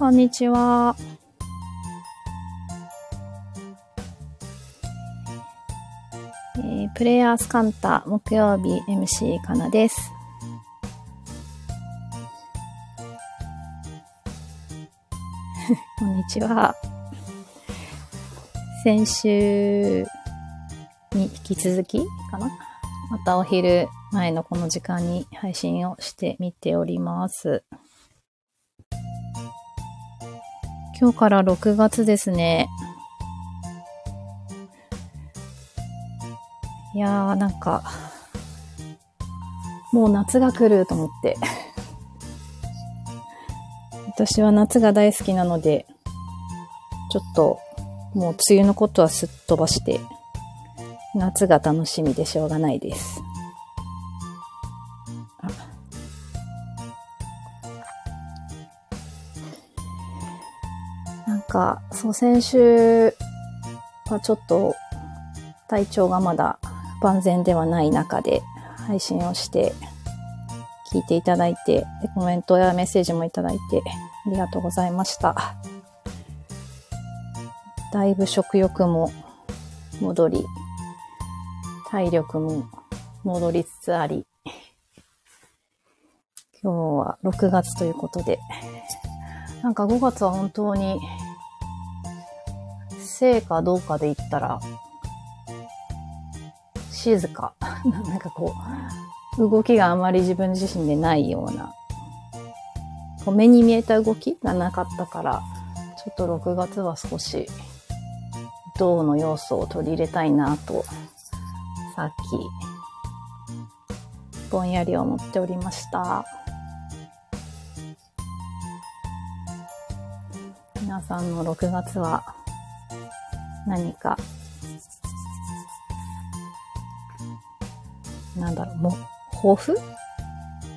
こんにちは。えープレイヤースカンタ木曜日 MC かなです。こんにちは。先週に引き続きかなまたお昼前のこの時間に配信をしてみております。今日から6月ですね。いやーなんか、もう夏が来ると思って。私は夏が大好きなので、ちょっともう梅雨のことはすっ飛ばして、夏が楽しみでしょうがないです。か、そう、先週はちょっと体調がまだ万全ではない中で配信をして聞いていただいて、コメントやメッセージもいただいてありがとうございました。だいぶ食欲も戻り、体力も戻りつつあり、今日は6月ということで、なんか5月は本当に、生かどうかで言ったら、静か。なんかこう、動きがあまり自分自身でないような、こう目に見えた動きがなかったから、ちょっと6月は少し、銅の要素を取り入れたいなと、さっき、ぼんやり思っておりました。皆さんの6月は何か、なんだろう、も、抱負？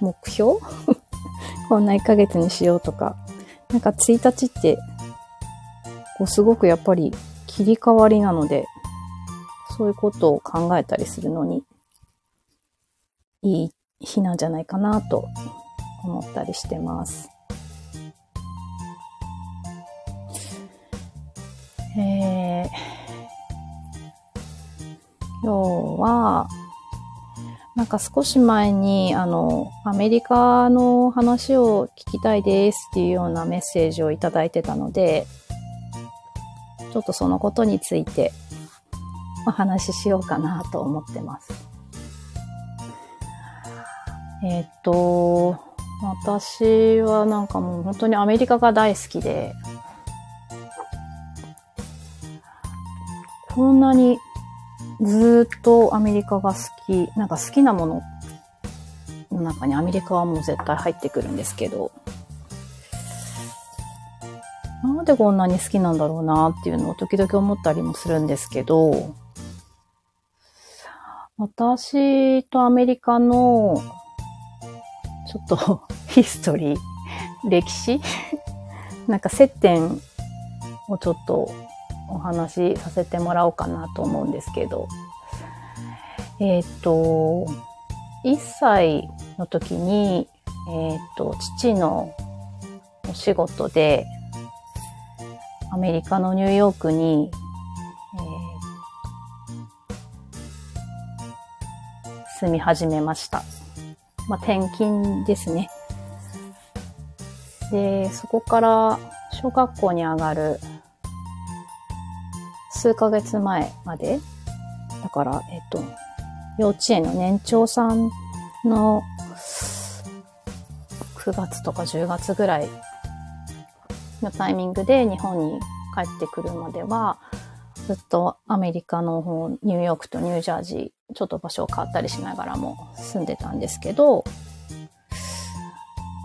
目標？こんな1ヶ月にしようとか。なんか1日って、こうすごくやっぱり切り替わりなので、そういうことを考えたりするのに、いい日なんじゃないかなと思ったりしてます。えー、今日は、なんか少し前に、あの、アメリカの話を聞きたいですっていうようなメッセージをいただいてたので、ちょっとそのことについてお話ししようかなと思ってます。えーっと、私はなんかもう本当にアメリカが大好きで、こんなにずっとアメリカが好き、なんか好きなものの中にアメリカはもう絶対入ってくるんですけど、なんでこんなに好きなんだろうなっていうのを時々思ったりもするんですけど、私とアメリカのちょっと ヒストリー、歴史？なんか接点をちょっとお話しさせてもらおうかなと思うんですけど、えっ、と、1歳の時に、えっ、と、父のお仕事で、アメリカのニューヨークに、えー住み始めました。まあ、転勤ですね。で、そこから小学校に上がる数ヶ月前まで、だから、えっと、幼稚園の年長さんの9月とか10月ぐらいのタイミングで日本に帰ってくるまでは、ずっとアメリカの方、ニューヨークとニュージャージー、ちょっと場所を変わったりしながらも住んでたんですけど、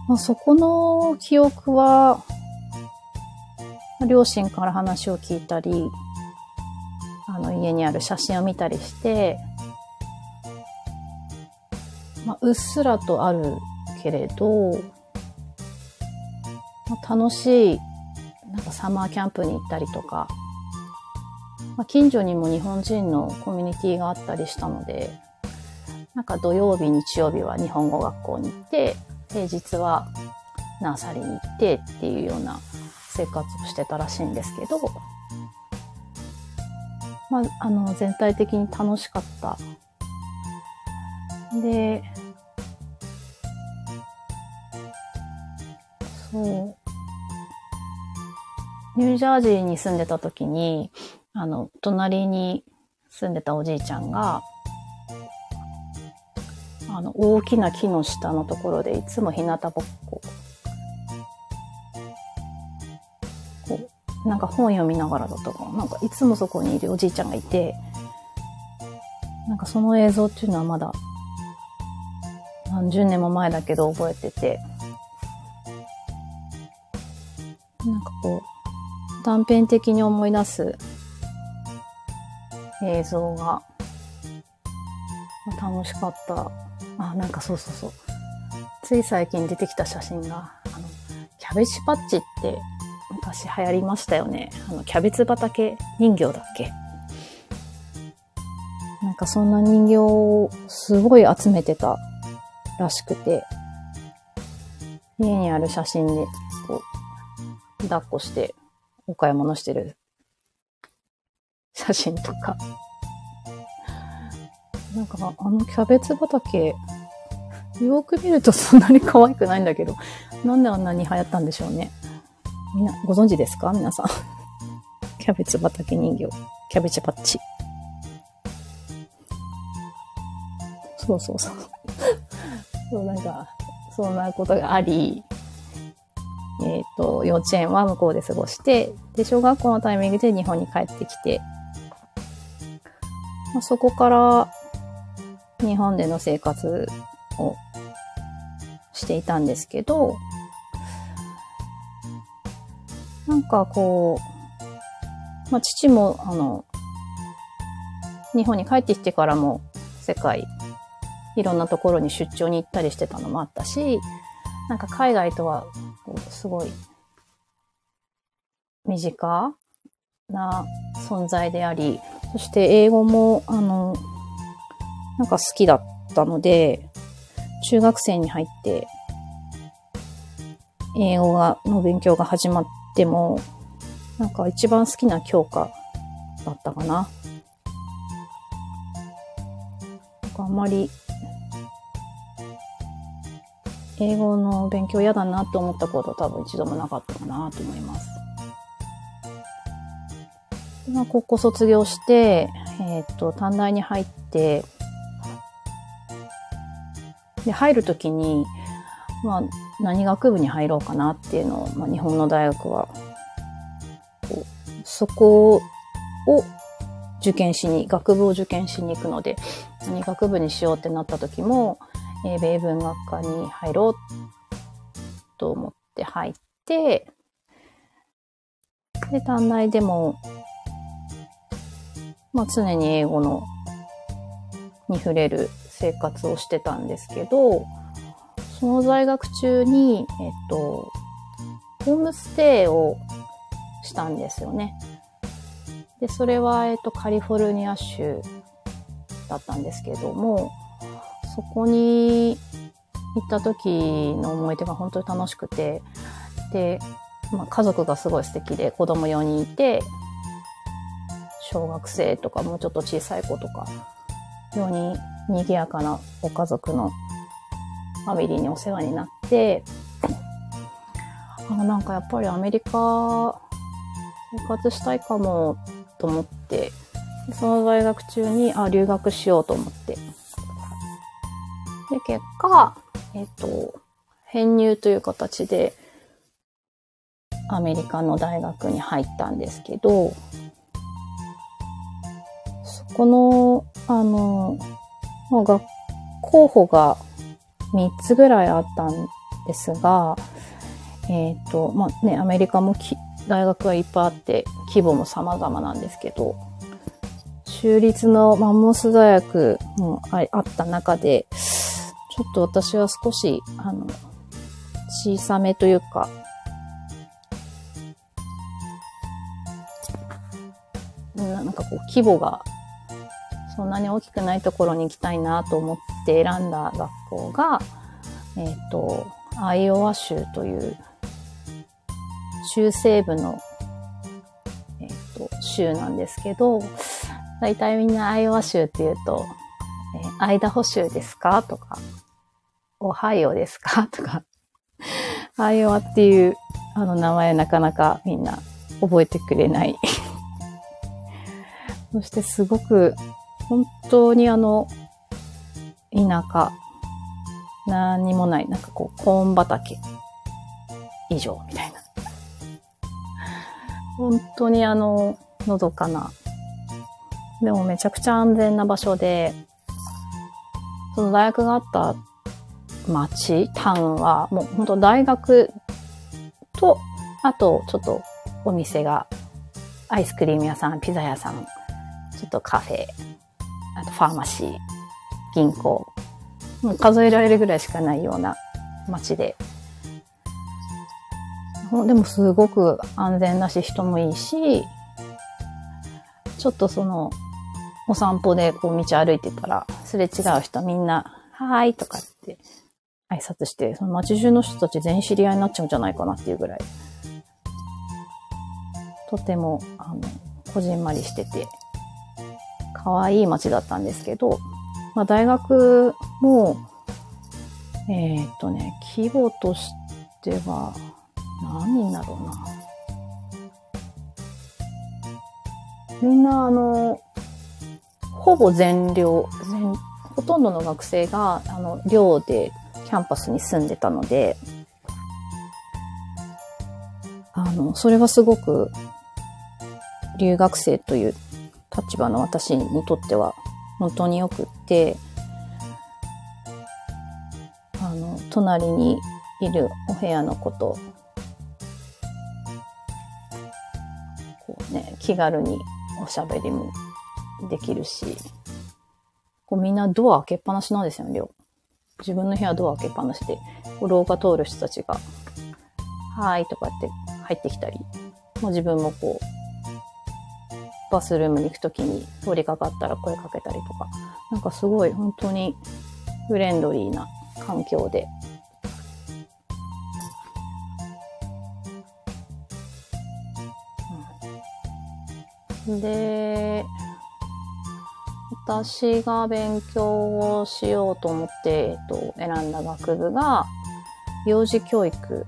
まあ、そこの記憶は、両親から話を聞いたり、の家にある写真を見たりして、まあ、うっすらとあるけれど、まあ、楽しい、なんかサマーキャンプに行ったりとか、まあ、近所にも日本人のコミュニティがあったりしたので、なんか土曜日、日曜日は日本語学校に行って、平日はナーサリーに行ってっていうような生活をしてたらしいんですけど、まあ、あの、全体的に楽しかった。で、そう。ニュージャージーに住んでた時に、あの、隣に住んでたおじいちゃんが、あの、大きな木の下のところでいつも日向ぼっこ。なんか本読みながらだったかな。なんかいつもそこにいるおじいちゃんがいて、なんかその映像っていうのはまだ何十年も前だけど覚えてて、なんかこう、断片的に思い出す映像が楽しかった。あ、なんかそうそうそう。つい最近出てきた写真が、あの、キャベツパッチって昔流行りましたよね。あの、キャベツ畑？人形だっけ？なんかそんな人形をすごい集めてたらしくて、家にある写真で、こう、抱っこしてお買い物してる写真とか。なんか、あのキャベツ畑、よく見るとそんなに可愛くないんだけど、なんであんなに流行ったんでしょうね。みんな、ご存知ですか？皆さん。キャベツ畑人形。キャベツパッチ。そうそうそう。そう、なんか、そんなことがあり、えっ、ー、と、幼稚園は向こうで過ごして、で、小学校のタイミングで日本に帰ってきて、まあ、そこから日本での生活をしていたんですけど、なんかこう、まあ、父も、あの、日本に帰ってきてからも世界いろんなところに出張に行ったりしてたのもあったし、なんか海外とは、すごい、身近な存在であり、そして英語も、あの、なんか好きだったので、中学生に入って、英語が、の勉強が始まっても、なんか一番好きな教科だったかな。なんかあんまり英語の勉強嫌だなと思ったこと多分一度もなかったかなと思います。まあ、高校卒業して、えっ、ー、と、短大に入って、で、入るときに、まあ、何学部に入ろうかなっていうのを、まあ、日本の大学は、そこを受験しに、学部を受験しに行くので、何学部にしようってなった時も、えー、米文学科に入ろうと思って入って、で、短大でも、まあ常に英語の、に触れる生活をしてたんですけど、その在学中に、えっと、ホームステイをしたんですよね。で、それは、えっと、カリフォルニア州だったんですけども、そこに行った時の思い出が本当に楽しくて、で、まあ、家族がすごい素敵で子供4人いて、小学生とかもうちょっと小さい子とか、よに賑やかなご家族のァミリーにお世話になって、あなんかやっぱりアメリカ生活したいかもと思って、その大学中に、あ、留学しようと思って。で、結果、えっと、編入という形で、アメリカの大学に入ったんですけど、そこの、あの、まあ、学候補が3つぐらいあったんですが、えっ、ー、と、まあね、アメリカも大学はいっぱいあって、規模も様々なんですけど、州立のマンモス大学もあった中で、ちょっと私は少し、あの、小さめというか、なんかこう規模がそんなに大きくないところに行きたいなと思って選んだ学校が、えっ、ー、と、アイオワ州という中西部の、えっ、と、州なんですけど、大体みんなアイオワ州って言うと、えー、アイダホ州ですかとか、オハイオですかとか、アイオワっていうあの名前なかなかみんな覚えてくれない。そしてすごく本当にあの田舎何もない、なんかこうコーン畑以上みたいな。本当にあの、のどかな。でもめちゃくちゃ安全な場所で、その大学があった町、タウンは、もう本当大学と、あとちょっとお店が、アイスクリーム屋さん、ピザ屋さん、ちょっとカフェ、あとファーマシー、銀行、もう数えられるぐらいしかないような街で。でもすごく安全だし人もいいし、ちょっとその、お散歩でこう道歩いてたら、すれ違う人みんな、はーいとかって挨拶して、その街中の人たち全員知り合いになっちゃうんじゃないかなっていうぐらい、とても、あの、こじんまりしてて、可愛い街だったんですけど、まあ、大学も、えー、っとね、規模としては、何人だろうな。みんな、あの、ほぼ全寮、全、ほとんどの学生が、あの、寮でキャンパスに住んでたので、あの、それはすごく、留学生という立場の私にとっては本当によくって、あの、隣にいるお部屋のこと、こうね、気軽におしゃべりもできるし、こうみんなドア開けっぱなしなんですよ、寮。自分の部屋ドア開けっぱなしで、廊下通る人たちが、はーいとかって入ってきたり、もう自分もこう、バスルームに行くときに通りかかったら声かけたりとか、なんかすごい本当にフレンドリーな環境で。うん、で、私が勉強をしようと思って、えっと、選んだ学部が幼児教育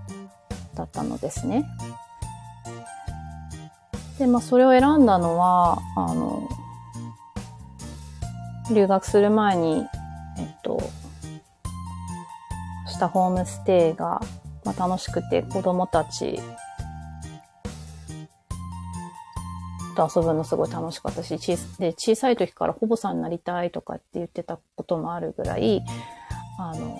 だったのですね。で、まあ、それを選んだのは、あの、留学する前に、えっと、したホームステイが、まあ、楽しくて子供たちと遊ぶのすごい楽しかったし、小で小さい時から保母さんになりたいとかって言ってたこともあるぐらい、あの、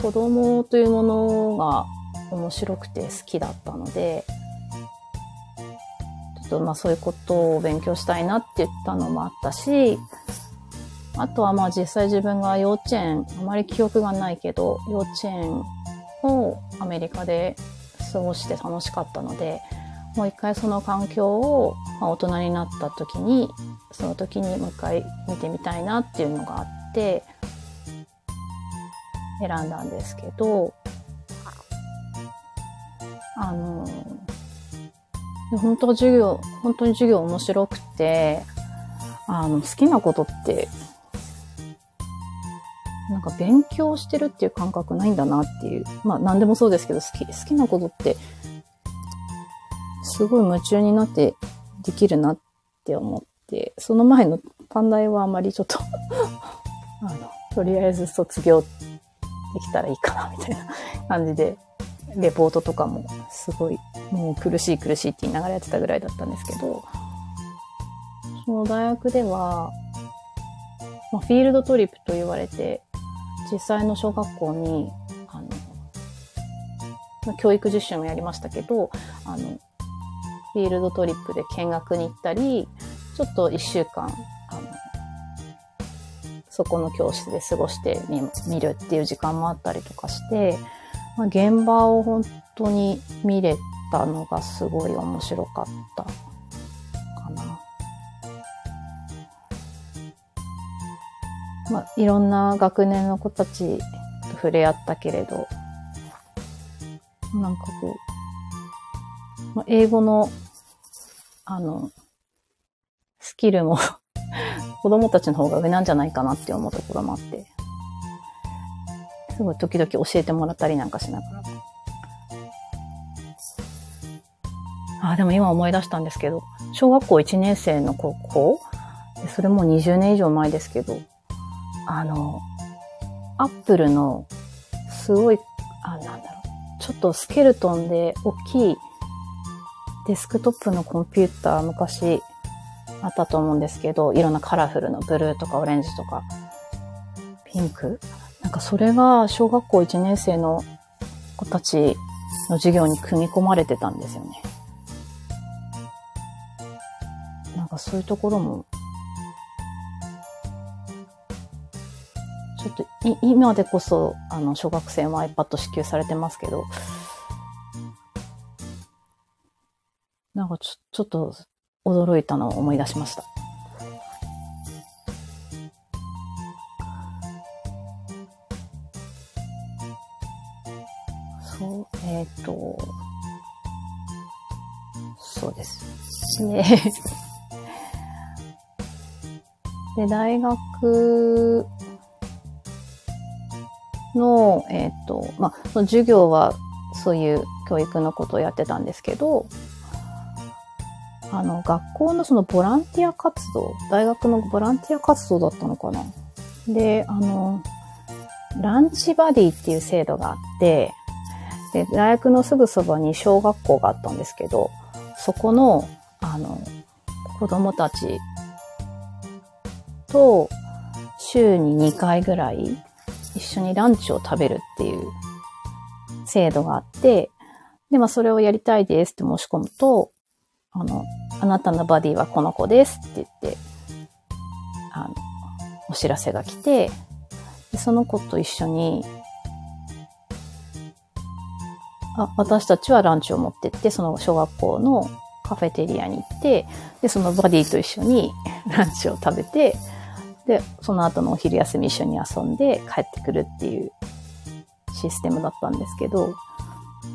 子供というものが面白くて好きだったので、とまあそういうことを勉強したいなって言ったのもあったし、あとはまあ実際自分が幼稚園、あまり記憶がないけど、幼稚園をアメリカで過ごして楽しかったので、もう一回その環境を、まあ、大人になった時に、その時にもう一回見てみたいなっていうのがあって、選んだんですけど、あの、本当授業、本当に授業面白くて、あの、好きなことって、なんか勉強してるっていう感覚ないんだなっていう。まあ何でもそうですけど、好き、好きなことって、すごい夢中になってできるなって思って、その前の短大はあまりちょっと あの、とりあえず卒業できたらいいかなみたいな感じでレポートとかもすごい、もう苦しい苦しいって言いながらやってたぐらいだったんですけど、その大学では、まあ、フィールドトリップと言われて、実際の小学校に、あの、まあ教育実習もやりましたけど、あの、フィールドトリップで見学に行ったり、ちょっと一週間、あの、そこの教室で過ごしてみるっていう時間もあったりとかして、まあ、現場を本当に見れたのがすごい面白かったかな。まあ、いろんな学年の子たちと触れ合ったけれど、なんかこう、まあ英語の、あの、スキルも 子供たちの方が上なんじゃないかなって思うところもあって、すごい時々教えてもらったりなんかしながら。あ、でも今思い出したんですけど、小学校1年生の高校？それも20年以上前ですけど、あの、アップルの、すごい、あ、なんだろう、ちょっとスケルトンで大きいデスクトップのコンピューター昔あったと思うんですけど、いろんなカラフルのブルーとかオレンジとか、ピンク？なんかそれが小学校1年生の子たちの授業に組み込まれてたんですよね。なんかそういうところもちょっとい今でこそ、あの、小学生は iPad 支給されてますけど、なんかちょちょっと驚いたのを思い出しました。えっ、ー、と、そうです。で、で大学の、えっ、ー、と、まあ、その授業はそういう教育のことをやってたんですけど、あの、学校のそのボランティア活動、大学のボランティア活動だったのかな。で、あの、ランチバディっていう制度があって、で、大学のすぐそばに小学校があったんですけど、そこの、あの、子供たちと週に2回ぐらい一緒にランチを食べるっていう制度があって、で、まあそれをやりたいですって申し込むと、あの、あなたのバディはこの子ですって言って、あの、お知らせが来て、その子と一緒に、あ、私たちはランチを持ってって、その小学校のカフェテリアに行って、で、そのバディと一緒に ランチを食べて、で、その後のお昼休み一緒に遊んで帰ってくるっていうシステムだったんですけど、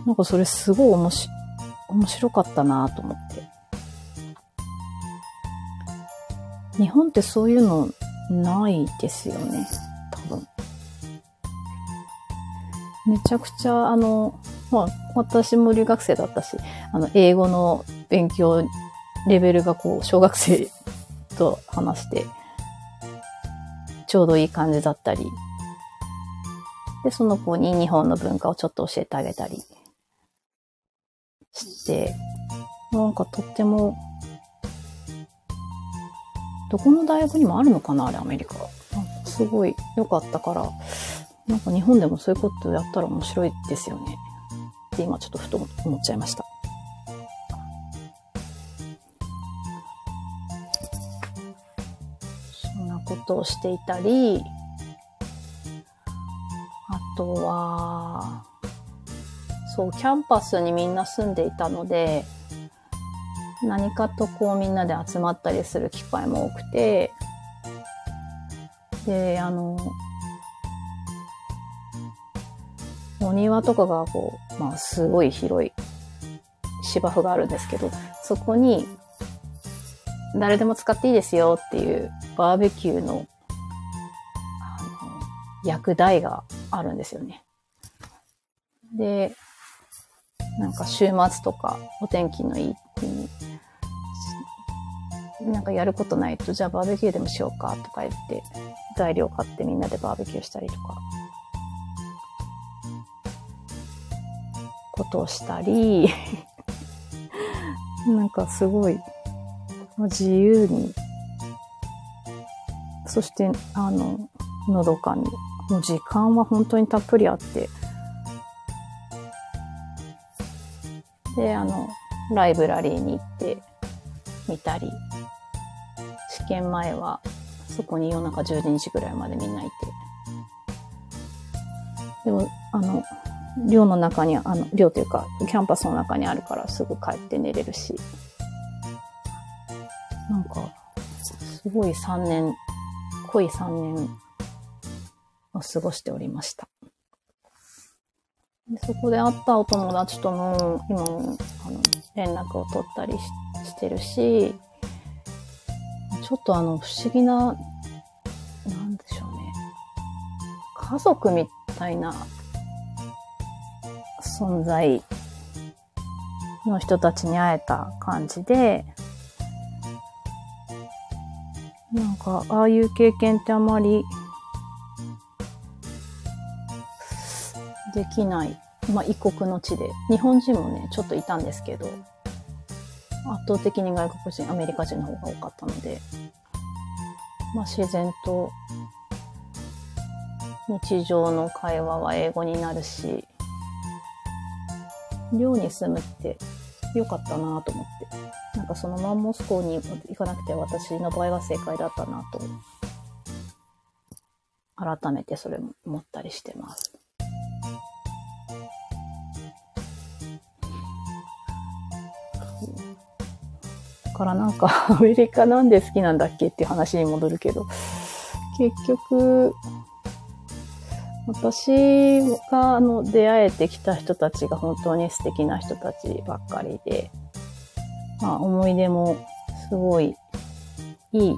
なんかそれすごい面白面白かったなと思って。日本ってそういうのないですよね。多分。めちゃくちゃ、あの、まあ、私も留学生だったし、あの、英語の勉強レベルがこう、小学生と話して、ちょうどいい感じだったり、で、その子に日本の文化をちょっと教えてあげたりして、なんかとっても、どこの大学にもあるのかなあれ、アメリカ。すごい良かったから、なんか日本でもそういうことやったら面白いですよね。って今ちょっとふと思っちゃいました。そんなことをしていたり、あとは、そう、キャンパスにみんな住んでいたので、何かとこうみんなで集まったりする機会も多くて、で、あの、お庭とかがこう、まあすごい広い芝生があるんですけど、そこに誰でも使っていいですよっていうバーベキューの、焼く台があるんですよね。で、なんか週末とかお天気のいい日に、なんかやることないと、じゃあバーベキューでもしようかとか言って、材料買ってみんなでバーベキューしたりとか、ことをしたり、なんかすごい自由にそして、あの、のどかに。もう時間は本当にたっぷりあって。で、あの、ライブラリーに行って見たり、試験前はそこに夜中12時ぐらいまでみんないて。でも、あの、寮の中に、あの、寮というか、キャンパスの中にあるからすぐ帰って寝れるし。なんか、すごい3年濃い3年を過ごしておりました。でそこで会ったお友達とも、今も、あの、連絡を取ったりしてるし、ちょっとあの、不思議な、なんでしょうね。家族みたいな存在の人たちに会えた感じで、なんか、ああいう経験ってあまりできない。まあ、異国の地で。日本人もね、ちょっといたんですけど、圧倒的に外国人、アメリカ人の方が多かったので、まあ、自然と日常の会話は英語になるし、寮に住むって良かったなと思って。なんかそのまんモスコに行かなくて私の場合は正解だったなと、改めてそれも思ったりしてます。だからなんかアメリカなんで好きなんだっけっていう話に戻るけど、結局、私があの出会えてきた人たちが本当に素敵な人たちばっかりで、まあ思い出もすごいいい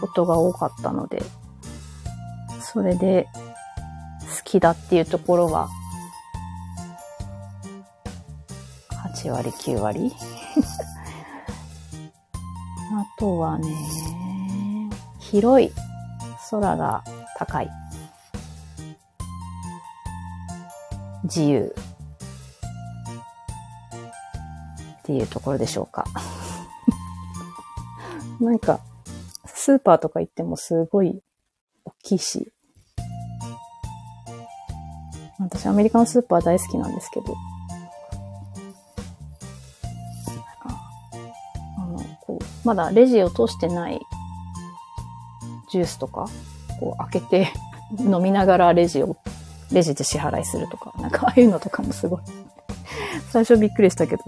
ことが多かったので、それで好きだっていうところは8割9割？あとはね、広い空が高い。自由。っていうところでしょうか。なんか、スーパーとか行ってもすごい大きいし、私アメリカのスーパー大好きなんですけど、あの、こう、まだレジを通してないジュースとか、こう開けて 飲みながらレジをレジで支払いするとか、なんかああいうのとかもすごい 最初びっくりしたけど、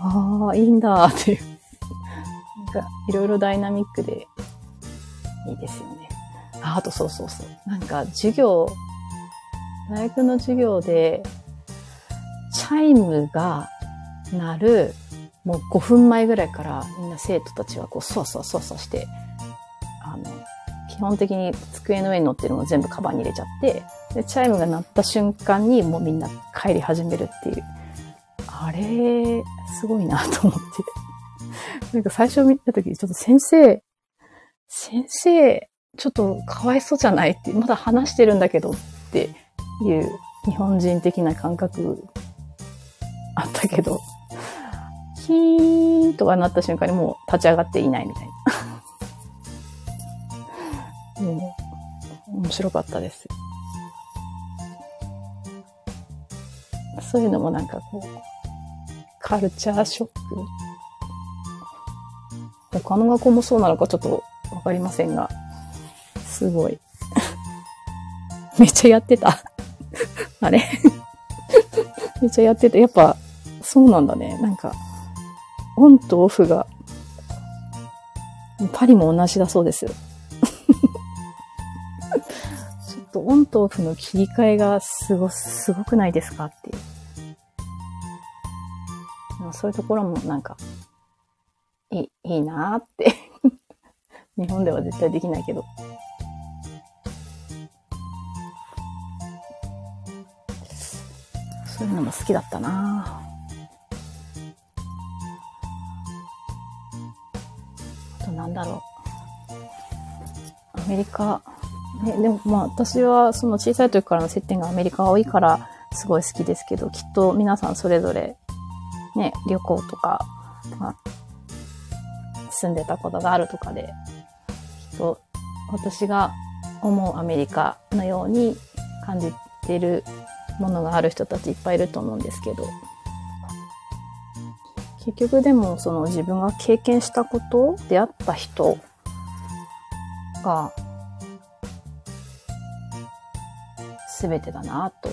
ああ、いいんだっていう。なんか、いろいろダイナミックでいいですよね。あ、あとそうそうそう。なんか、授業、大学の授業で、チャイムが鳴る、もう5分前ぐらいからみんな生徒たちはこう、そわそわそわそわして、あの、基本的に机の上に乗ってるのを全部カバンに入れちゃって、で、チャイムが鳴った瞬間にもうみんな帰り始めるっていう。あれ、すごいなと思って。なんか最初見た時ちょっと先生、先生、ちょっとかわいそうじゃないって、まだ話してるんだけどっていう日本人的な感覚あったけど、キーンとかなった瞬間にもう立ち上がっていないみたいな。もう、面白かったです。そういうのもなんかこう、カルチャーショック。他の学校もそうなのかちょっとわかりませんが、すごい。めっちゃやってた。あれ？めっちゃやってた。やっぱ、そうなんだね。なんか、オンとオフが、パリも同じだそうです。ちょっとオンとオフの切り替えがすご、すごくないですかっていう。そういうところもなんか、いい、いいなって 日本では絶対できないけど。そういうのも好きだったなあとなんだろう。アメリカ、ね、でもまあ私はその小さい時からの接点がアメリカが多いからすごい好きですけど、きっと皆さんそれぞれね、旅行とか、まあ、住んでたことがあるとかで、きっと私が思うアメリカのように感じてるものがある人たちいっぱいいると思うんですけど、結局でもその自分が経験したこと、出会った人が全てだなと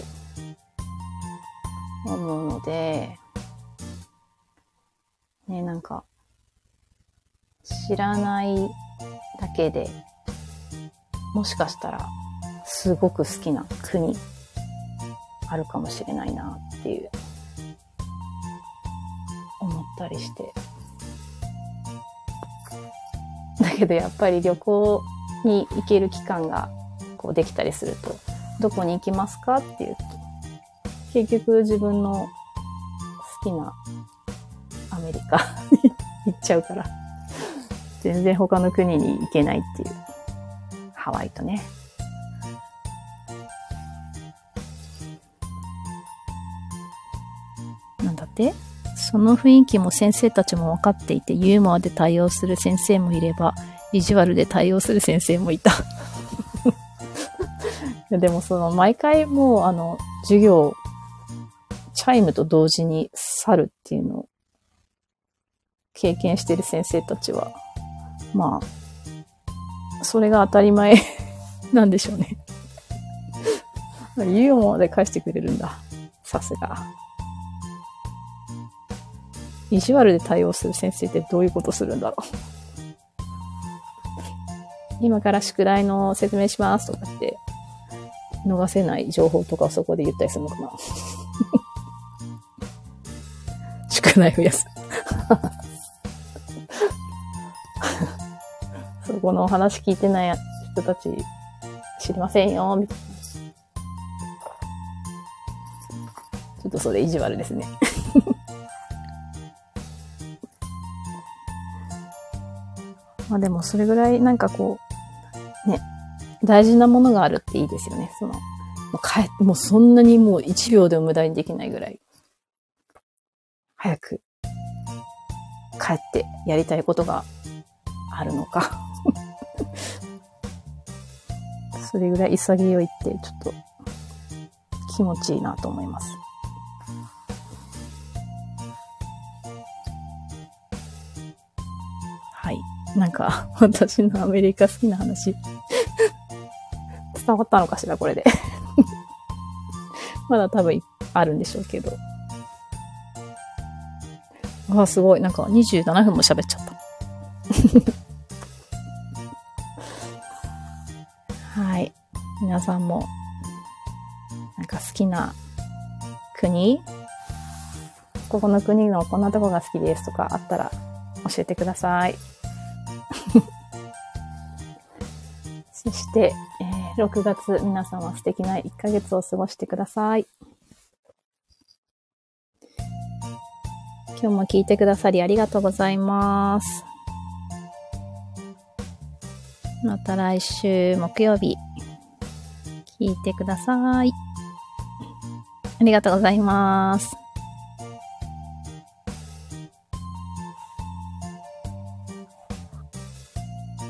思うので、ね、なんか、知らないだけで、もしかしたら、すごく好きな国、あるかもしれないなっていう思ったりして。だけどやっぱり旅行に行ける期間がこうできたりすると、どこに行きますかって言うと、結局自分の好きなアメリカに 行っちゃうから、全然他の国に行けないっていう。ハワイとね。なんだって？その雰囲気も先生たちも分かっていて、ユーモアで対応する先生もいれば、意地悪で対応する先生もいた。でもその毎回もうあの授業、チャイムと同時に去るっていうの経験してる先生たちは、まあ、それが当たり前 なんでしょうね。ユーモアで返してくれるんだ。さすが。意地悪で対応する先生ってどういうことするんだろう。今から宿題の説明しますとかって、逃せない情報とかをそこで言ったりするのかな。宿題増やす。そこのお話聞いてない人たち知りませんよ、みたいな。ちょっとそれ意地悪ですね。まあでもそれぐらいなんかこう、ね、大事なものがあるっていいですよね。その、もう帰って、もうそんなにもう1秒でも無駄にできないぐらい、早く帰ってやりたいことがあるのか。それぐらい潔いってちょっと気持ちいいなと思います。はい。なんか、私のアメリカ好きな話、伝わったのかしら、これで。まだ多分あるんでしょうけど。ああ、すごい。なんか27分も喋っちゃった。皆さんも、なんか好きな国？ここの国のこんなとこが好きですとかあったら教えてください。そして、えー6月皆様素敵な1ヶ月を過ごしてください。今日も聞いてくださりありがとうございます。また来週木曜日、聞いてください。ありがとうございます。